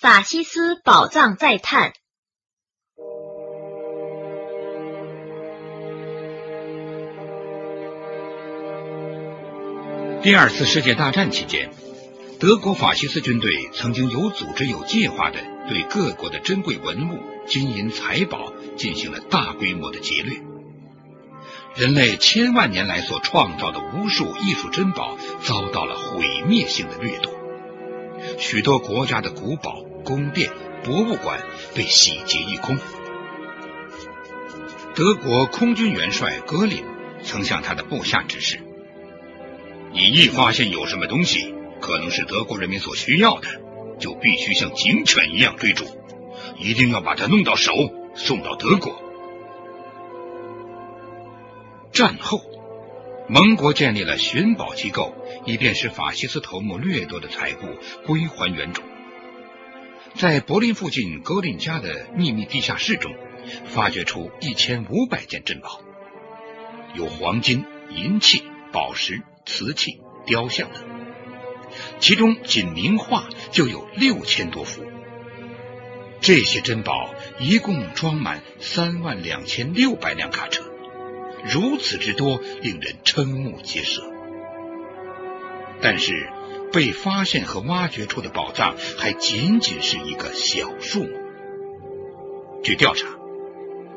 法西斯宝藏再探。第二次世界大战期间，德国法西斯军队曾经有组织、有计划的对各国的珍贵文物、金银财宝进行了大规模的劫掠。人类千万年来所创造的无数艺术珍宝遭到了毁灭性的掠夺，许多国家的古堡、宫殿、博物馆被洗劫一空。德国空军元帅格林曾向他的部下指示。你一发现有什么东西可能是德国人民所需要的，就必须像警犬一样追逐，一定要把它弄到手，送到德国。战后，盟国建立了寻宝机构，以便使法西斯头目掠夺的财物归还原主。在柏林附近格林家的秘密地下室中，发掘出一千五百件珍宝，有黄金、银器、宝石。瓷器、雕像等，其中仅名画就有六千多幅。这些珍宝一共装满三万两千六百辆卡车，如此之多，令人瞠目结舌。但是，被发现和挖掘出的宝藏还仅仅是一个小数目。据调查，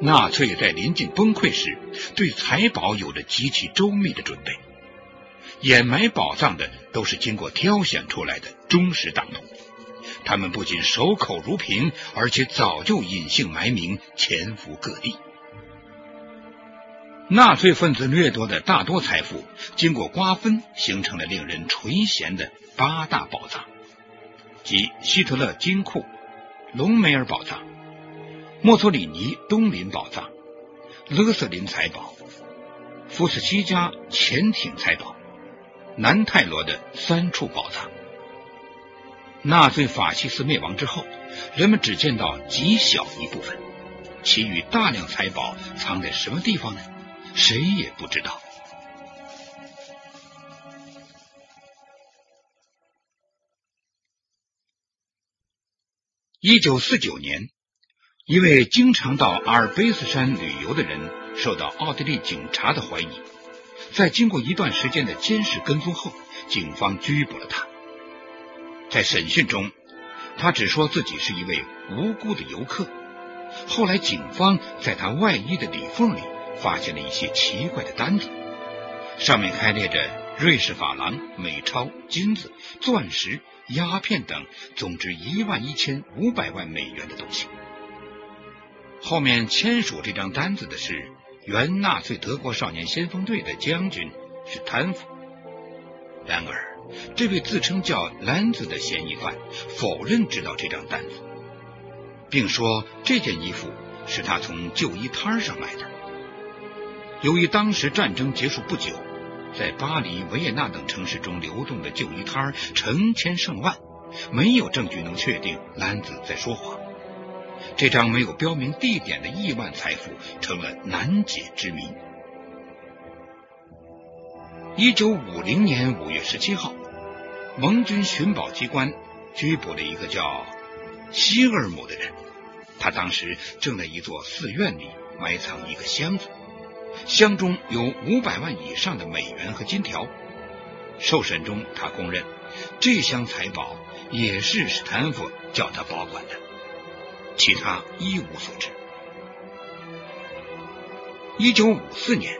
纳粹在临近崩溃时，对财宝有着极其周密的准备。掩埋宝藏的都是经过挑选出来的忠实党徒，他们不仅守口如瓶，而且早就隐姓埋名，潜伏各地。纳粹分子掠夺的大多财富，经过瓜分，形成了令人垂涎的八大宝藏，即希特勒金库、隆美尔宝藏、墨索里尼东林宝藏、勒瑟林财宝、福斯西加潜艇财宝。南泰罗的三处宝藏。纳粹法西斯灭亡之后，人们只见到极小一部分，其余大量财宝藏在什么地方呢？谁也不知道。一九四九年，一位经常到阿尔卑斯山旅游的人受到奥地利警察的怀疑。在经过一段时间的监视跟踪后，警方拘捕了他。在审讯中，他只说自己是一位无辜的游客。后来，警方在他外衣的里缝里发现了一些奇怪的单子，上面开列着瑞士法郎、美钞、金子、钻石、鸦片等，总值一万一千五百万美元的东西。后面签署这张单子的是。原纳粹德国少年先锋队的将军是贪腐，然而这位自称叫兰子的嫌疑犯否认知道这张单子，并说这件衣服是他从旧衣摊上买的。由于当时战争结束不久，在巴黎、维也纳等城市中流动的旧衣摊成千上万，没有证据能确定男子在说谎。这张没有标明地点的亿万财富成了难解之谜。一九五零年五月十七号，盟军寻宝机关拘捕了一个叫希尔姆的人。他当时正在一座寺院里埋藏一个箱子，箱中有五百万以上的美元和金条。受审中，他供认这箱财宝也是史坦福叫他保管的。其他一无所知。一九五四年，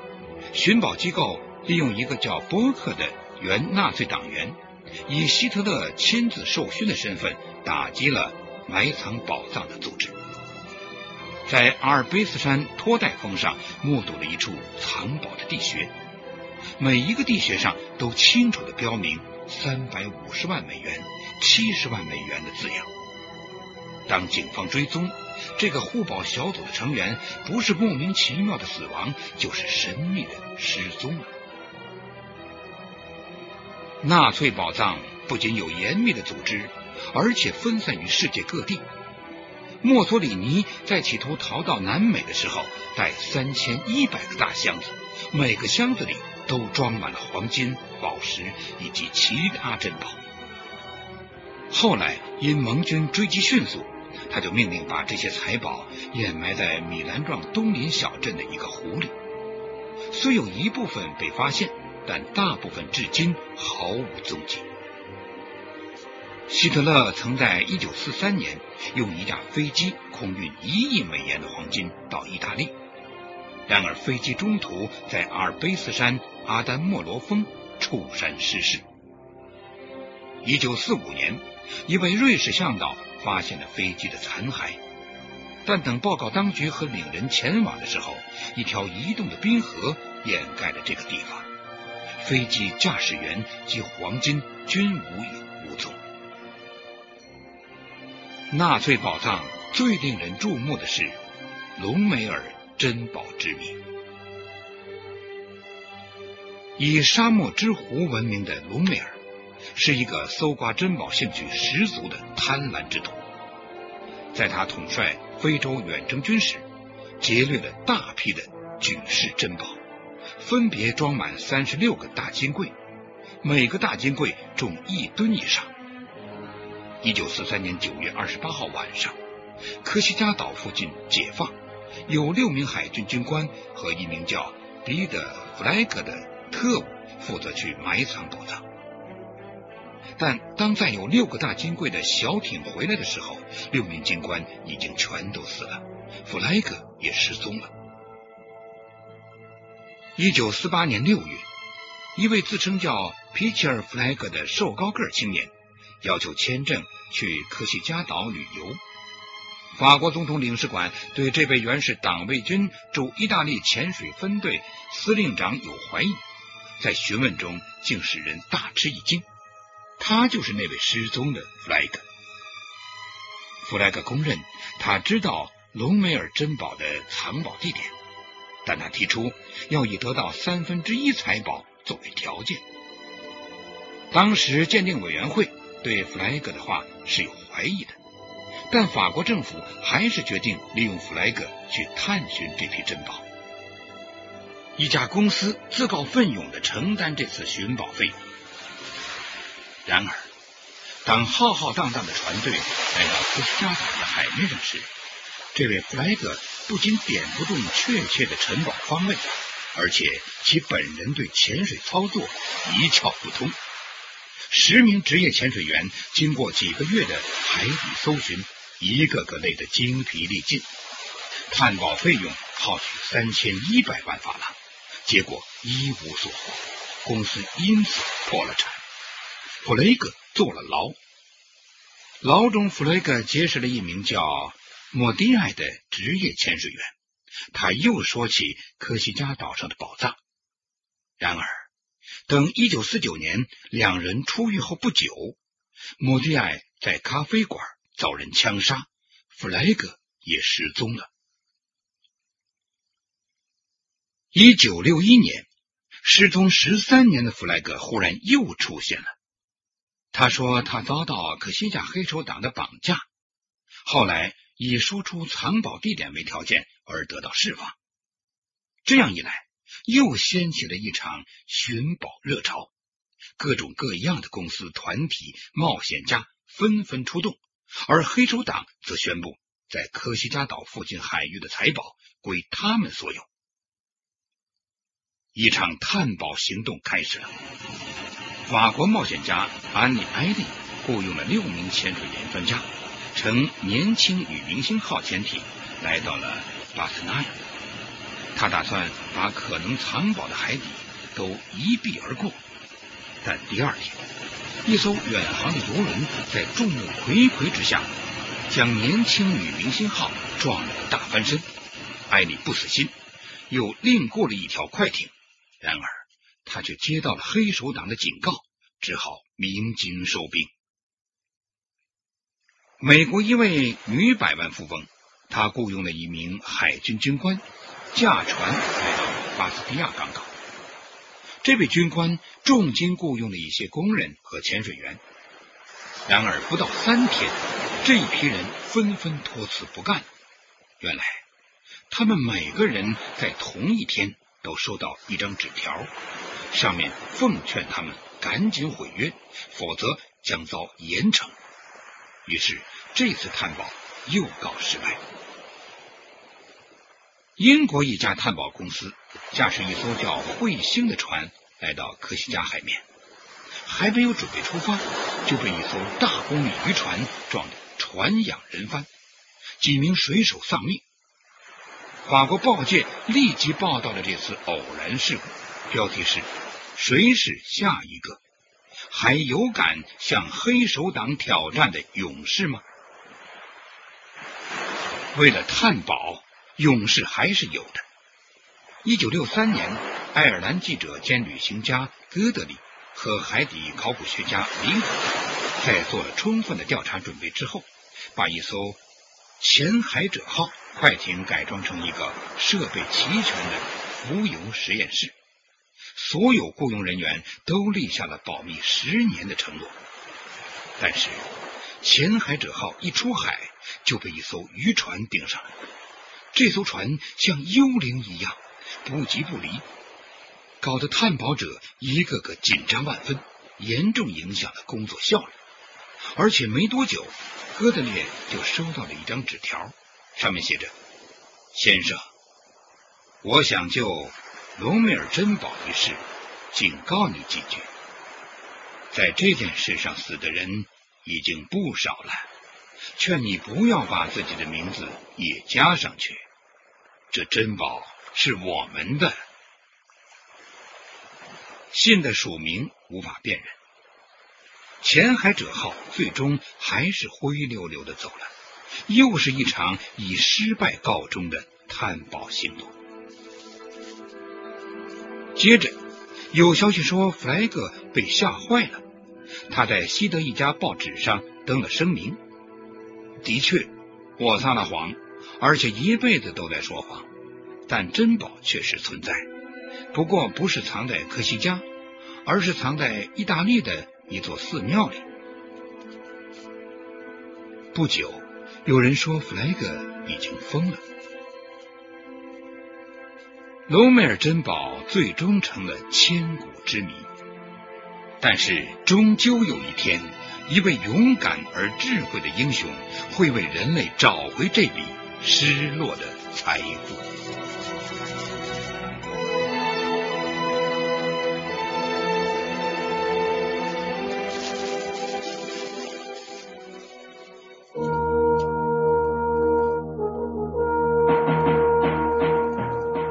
寻宝机构利用一个叫波克的原纳粹党员，以希特勒亲自授勋的身份，打击了埋藏宝藏的组织。在阿尔卑斯山托代峰上，目睹了一处藏宝的地穴，每一个地穴上都清楚的标明三百五十万美元、七十万美元的字样。当警方追踪这个护宝小组的成员，不是莫名其妙的死亡，就是神秘的失踪了。纳粹宝藏不仅有严密的组织，而且分散于世界各地。墨索里尼在企图逃到南美的时候，带三千一百个大箱子，每个箱子里都装满了黄金、宝石以及其他珍宝。后来因盟军追击迅速，他就命令把这些财宝掩埋在米兰壮东林小镇的一个湖里。虽有一部分被发现，但大部分至今毫无踪迹。希特勒曾在一九四三年用一架飞机空运一亿美元的黄金到意大利，然而飞机中途在阿尔卑斯山阿丹莫罗峰触山失事。一九四五年，一位瑞士向导发现了飞机的残骸，但等报告当局和领人前往的时候，一条移动的冰河掩盖了这个地方，飞机驾驶员及黄金均无影无踪。纳粹宝藏最令人注目的是隆美尔珍宝之谜。以沙漠之狐闻名的隆美尔，是一个搜刮珍宝兴趣十足的贪婪之徒。在他统帅非洲远征军时，劫掠了大批的举世珍宝，分别装满三十六个大金柜，每个大金柜重一吨以上。一九四三年九月二十八号晚上，科西嘉岛附近解放，有六名海军军官和一名叫彼得·弗莱格的特务负责去埋藏宝藏。但当载有六个大金柜的小艇回来的时候，六名军官已经全都死了，弗莱格也失踪了。一九四八年六月，一位自称叫皮切尔·弗莱格的瘦高个青年。要求签证去科西嘉岛旅游。法国总统领事馆对这位原是党卫军驻意大利潜水分队司令长有怀疑，在询问中竟使人大吃一惊。他就是那位失踪的弗莱格。弗莱格公认他知道隆美尔珍宝的藏宝地点，但他提出要以得到三分之一财宝作为条件。当时鉴定委员会。对弗莱格的话是有怀疑的，但法国政府还是决定利用弗莱格去探寻这批珍宝。一家公司自告奋勇的承担这次寻宝费用。然而，当浩浩荡荡的船队来到科斯加岛的海面上时，这位弗莱格不仅点不中确切的沉宝方位，而且其本人对潜水操作一窍不通。十名职业潜水员经过几个月的海底搜寻，一个个累得精疲力尽，探宝费用耗去三千一百万法郎，结果一无所获，公司因此破了产。弗雷格坐了牢，牢中弗雷格结识了一名叫莫迪埃的职业潜水员，他又说起科西嘉岛上的宝藏，然而。等一九四九年两人出狱后不久，莫蒂埃在咖啡馆遭人枪杀，弗莱格也失踪了。一九六一年，失踪十三年的弗莱格忽然又出现了。他说他遭到可西亚黑手党的绑架，后来以说出藏宝地点为条件而得到释放。这样一来。又掀起了一场寻宝热潮，各种各样的公司、团体、冒险家纷纷出动，而黑手党则宣布，在科西嘉岛附近海域的财宝归他们所有。一场探宝行动开始了。法国冒险家安妮·埃利雇佣了六名潜水员专家，乘年轻女明星号潜艇来到了巴斯纳亚。他打算把可能藏宝的海底都一避而过，但第二天，一艘远航的游轮在众目睽睽之下，将年轻女明星号撞了个大翻身。艾莉不死心，又另雇了一条快艇，然而他却接到了黑手党的警告，只好鸣金收兵。美国一位女百万富翁，她雇佣了一名海军军官。驾船来到巴斯蒂亚港口，这位军官重金雇佣了一些工人和潜水员。然而不到三天，这一批人纷纷托辞不干。原来，他们每个人在同一天都收到一张纸条，上面奉劝他们赶紧毁约，否则将遭严惩。于是这次探宝又告失败。英国一家探宝公司驾驶一艘叫彗星的船来到科西嘉海面，还没有准备出发，就被一艘大功率渔船撞得船仰人翻，几名水手丧命。法国报界立即报道了这次偶然事故，标题是“谁是下一个？还有敢向黑手党挑战的勇士吗？”为了探宝。勇士还是有的。一九六三年，爱尔兰记者兼旅行家戈德里和海底考古学家林肯在做了充分的调查准备之后，把一艘“潜海者号”快艇改装成一个设备齐全的浮游实验室。所有雇佣人员都立下了保密十年的承诺。但是，“潜海者号”一出海就被一艘渔船盯上了。这艘船像幽灵一样不急不离，搞得探宝者一个个紧张万分，严重影响了工作效率。而且没多久，哥德列就收到了一张纸条，上面写着：“先生，我想就隆美尔珍宝一事警告你几句。在这件事上死的人已经不少了。”劝你不要把自己的名字也加上去，这珍宝是我们的。信的署名无法辨认，潜海者号最终还是灰溜溜的走了，又是一场以失败告终的探宝行动。接着有消息说，弗莱格被吓坏了，他在西德一家报纸上登了声明。的确，我撒了谎，而且一辈子都在说谎。但珍宝确实存在，不过不是藏在科西嘉，而是藏在意大利的一座寺庙里。不久，有人说弗莱格已经疯了。隆美尔珍宝最终成了千古之谜，但是终究有一天。一位勇敢而智慧的英雄，会为人类找回这笔失落的财富。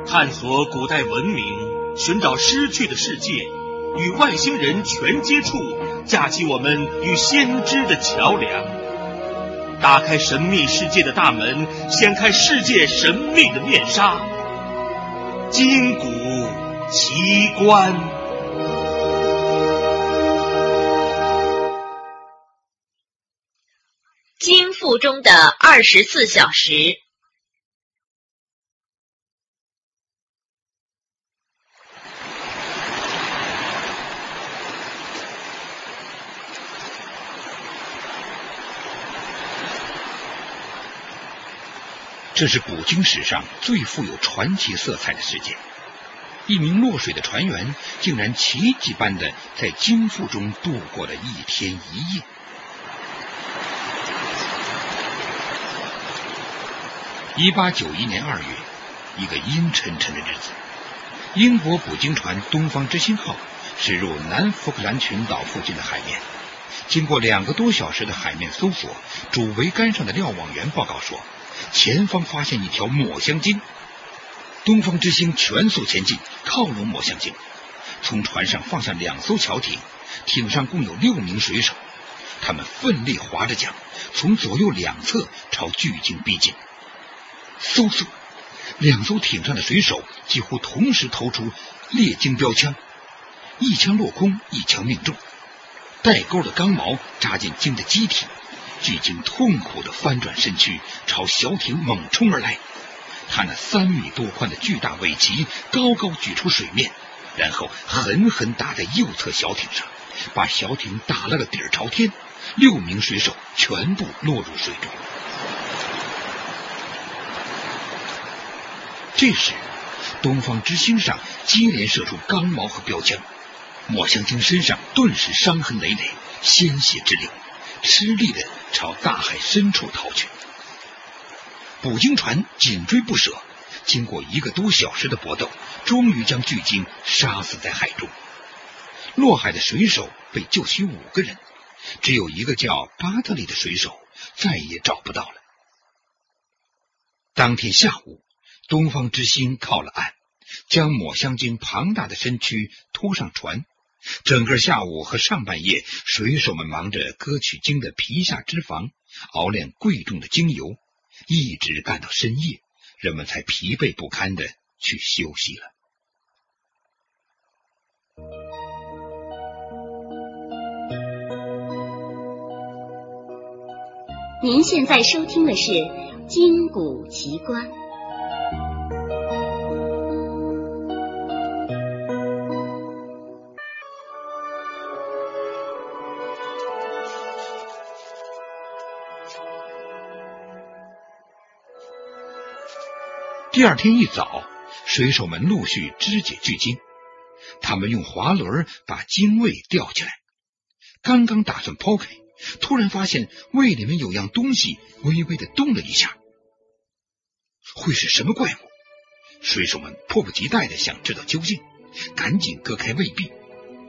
探索古代文明，寻找失去的世界，与外星人全接触。架起我们与先知的桥梁，打开神秘世界的大门，掀开世界神秘的面纱。金谷奇观，金腹中的二十四小时。这是古今史上最富有传奇色彩的事件。一名落水的船员竟然奇迹般的在金腹中度过了一天一夜。一八九一年二月，一个阴沉沉的日子，英国捕鲸船“东方之星号”驶入南福克兰群岛附近的海面。经过两个多小时的海面搜索，主桅杆上的瞭望员报告说。前方发现一条抹香鲸，东方之星全速前进，靠拢抹香鲸。从船上放下两艘桥艇，艇上共有六名水手，他们奋力划着桨，从左右两侧朝巨鲸逼近。嗖嗖，两艘艇上的水手几乎同时投出猎鲸标枪，一枪落空，一枪命中，带钩的钢矛扎进鲸的机体。巨鲸痛苦的翻转身躯，朝小艇猛冲而来。他那三米多宽的巨大尾鳍高高举出水面，然后狠狠打在右侧小艇上，把小艇打了个底儿朝天。六名水手全部落入水中。这时，东方之星上接连射出钢矛和标枪，抹香鲸身上顿时伤痕累累，鲜血直流。吃力的朝大海深处逃去。捕鲸船紧追不舍，经过一个多小时的搏斗，终于将巨鲸杀死在海中。落海的水手被救起五个人，只有一个叫巴特利的水手再也找不到了。当天下午，东方之星靠了岸，将抹香鲸庞大的身躯拖上船。整个下午和上半夜，水手们忙着割取鲸的皮下脂肪，熬炼贵重的精油，一直干到深夜，人们才疲惫不堪的去休息了。您现在收听的是《金谷奇观》。第二天一早，水手们陆续肢解巨鲸，他们用滑轮把鲸胃吊起来，刚刚打算抛开。突然发现胃里面有样东西微微的动了一下，会是什么怪物？水手们迫不及待的想知道究竟，赶紧割开胃壁，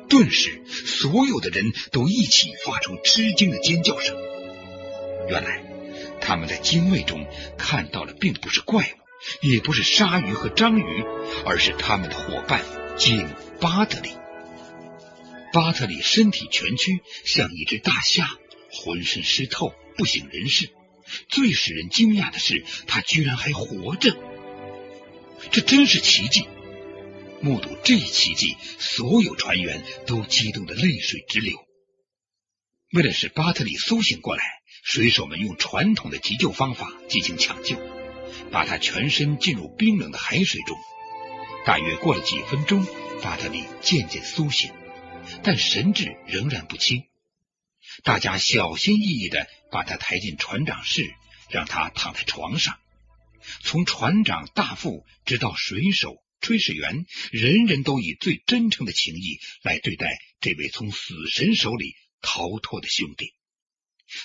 顿时所有的人都一起发出吃惊的尖叫声。原来他们在精卫中看到的并不是怪物，也不是鲨鱼和章鱼，而是他们的伙伴鲸巴特里。巴特里身体蜷曲，像一只大虾。浑身湿透，不省人事。最使人惊讶的是，他居然还活着，这真是奇迹！目睹这一奇迹，所有船员都激动的泪水直流。为了使巴特里苏醒过来，水手们用传统的急救方法进行抢救，把他全身浸入冰冷的海水中。大约过了几分钟，巴特里渐渐苏醒，但神志仍然不清。大家小心翼翼的把他抬进船长室，让他躺在床上。从船长大副直到水手、炊事员，人人都以最真诚的情谊来对待这位从死神手里逃脱的兄弟。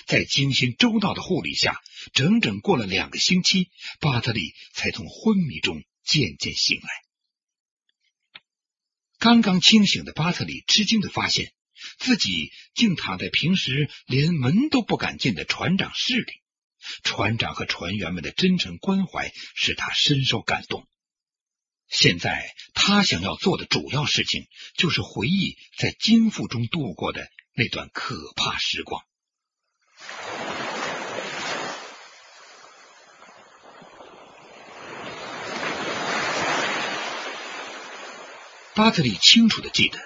在精心周到的护理下，整整过了两个星期，巴特里才从昏迷中渐渐醒来。刚刚清醒的巴特里吃惊的发现。自己竟躺在平时连门都不敢进的船长室里，船长和船员们的真诚关怀使他深受感动。现在他想要做的主要事情就是回忆在金腹中度过的那段可怕时光。巴特利清楚的记得。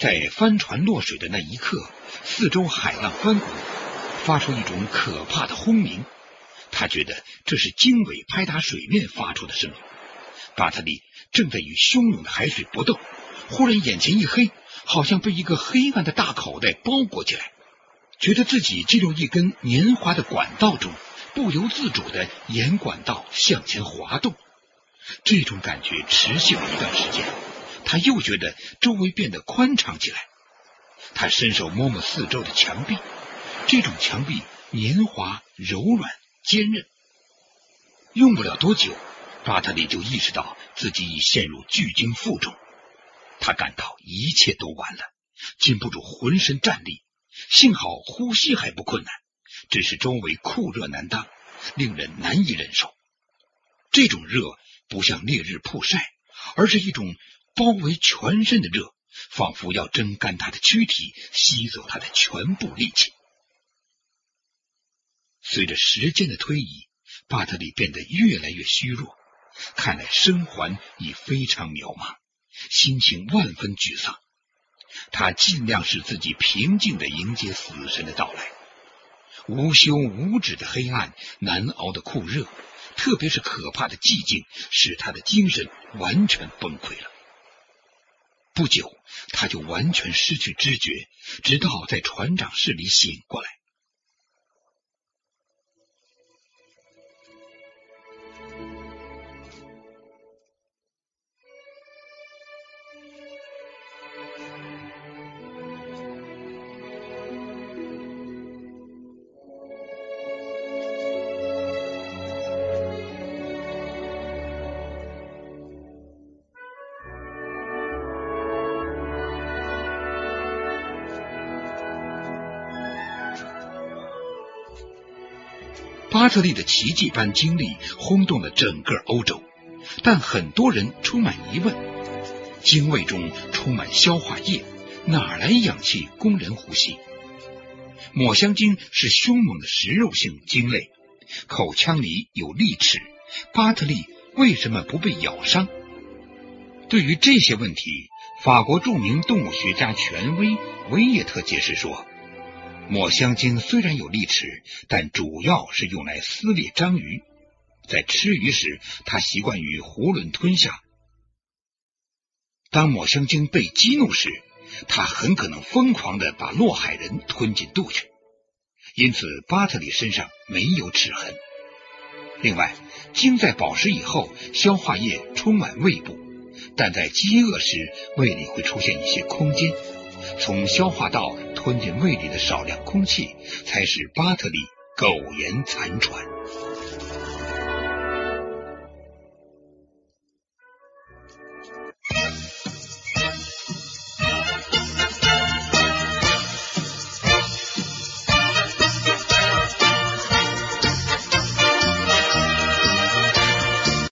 在帆船落水的那一刻，四周海浪翻滚，发出一种可怕的轰鸣。他觉得这是鲸尾拍打水面发出的声音。巴特利正在与汹涌的海水搏斗，忽然眼前一黑，好像被一个黑暗的大口袋包裹起来，觉得自己进入一根黏滑的管道中，不由自主的沿管道向前滑动。这种感觉持续了一段时间。他又觉得周围变得宽敞起来。他伸手摸摸四周的墙壁，这种墙壁黏滑、柔软、坚韧。用不了多久，巴特里就意识到自己已陷入巨鲸腹中。他感到一切都完了，禁不住浑身战栗。幸好呼吸还不困难，只是周围酷热难当，令人难以忍受。这种热不像烈日曝晒，而是一种。包围全身的热，仿佛要蒸干他的躯体，吸走他的全部力气。随着时间的推移，巴特里变得越来越虚弱，看来生还已非常渺茫，心情万分沮丧。他尽量使自己平静的迎接死神的到来。无休无止的黑暗，难熬的酷热，特别是可怕的寂静，使他的精神完全崩溃了。不久，他就完全失去知觉，直到在船长室里醒过来。巴特利的奇迹般经历轰动了整个欧洲，但很多人充满疑问：精卫中充满消化液，哪来氧气供人呼吸？抹香鲸是凶猛的食肉性鲸类，口腔里有利齿，巴特利为什么不被咬伤？对于这些问题，法国著名动物学家权威维也特解释说。抹香鲸虽然有利齿，但主要是用来撕裂章鱼。在吃鱼时，它习惯于囫囵吞下。当抹香鲸被激怒时，它很可能疯狂的把落海人吞进肚去。因此，巴特里身上没有齿痕。另外，鲸在饱食以后，消化液充满胃部，但在饥饿时，胃里会出现一些空间。从消化道吞进胃里的少量空气，才使巴特利苟延残喘。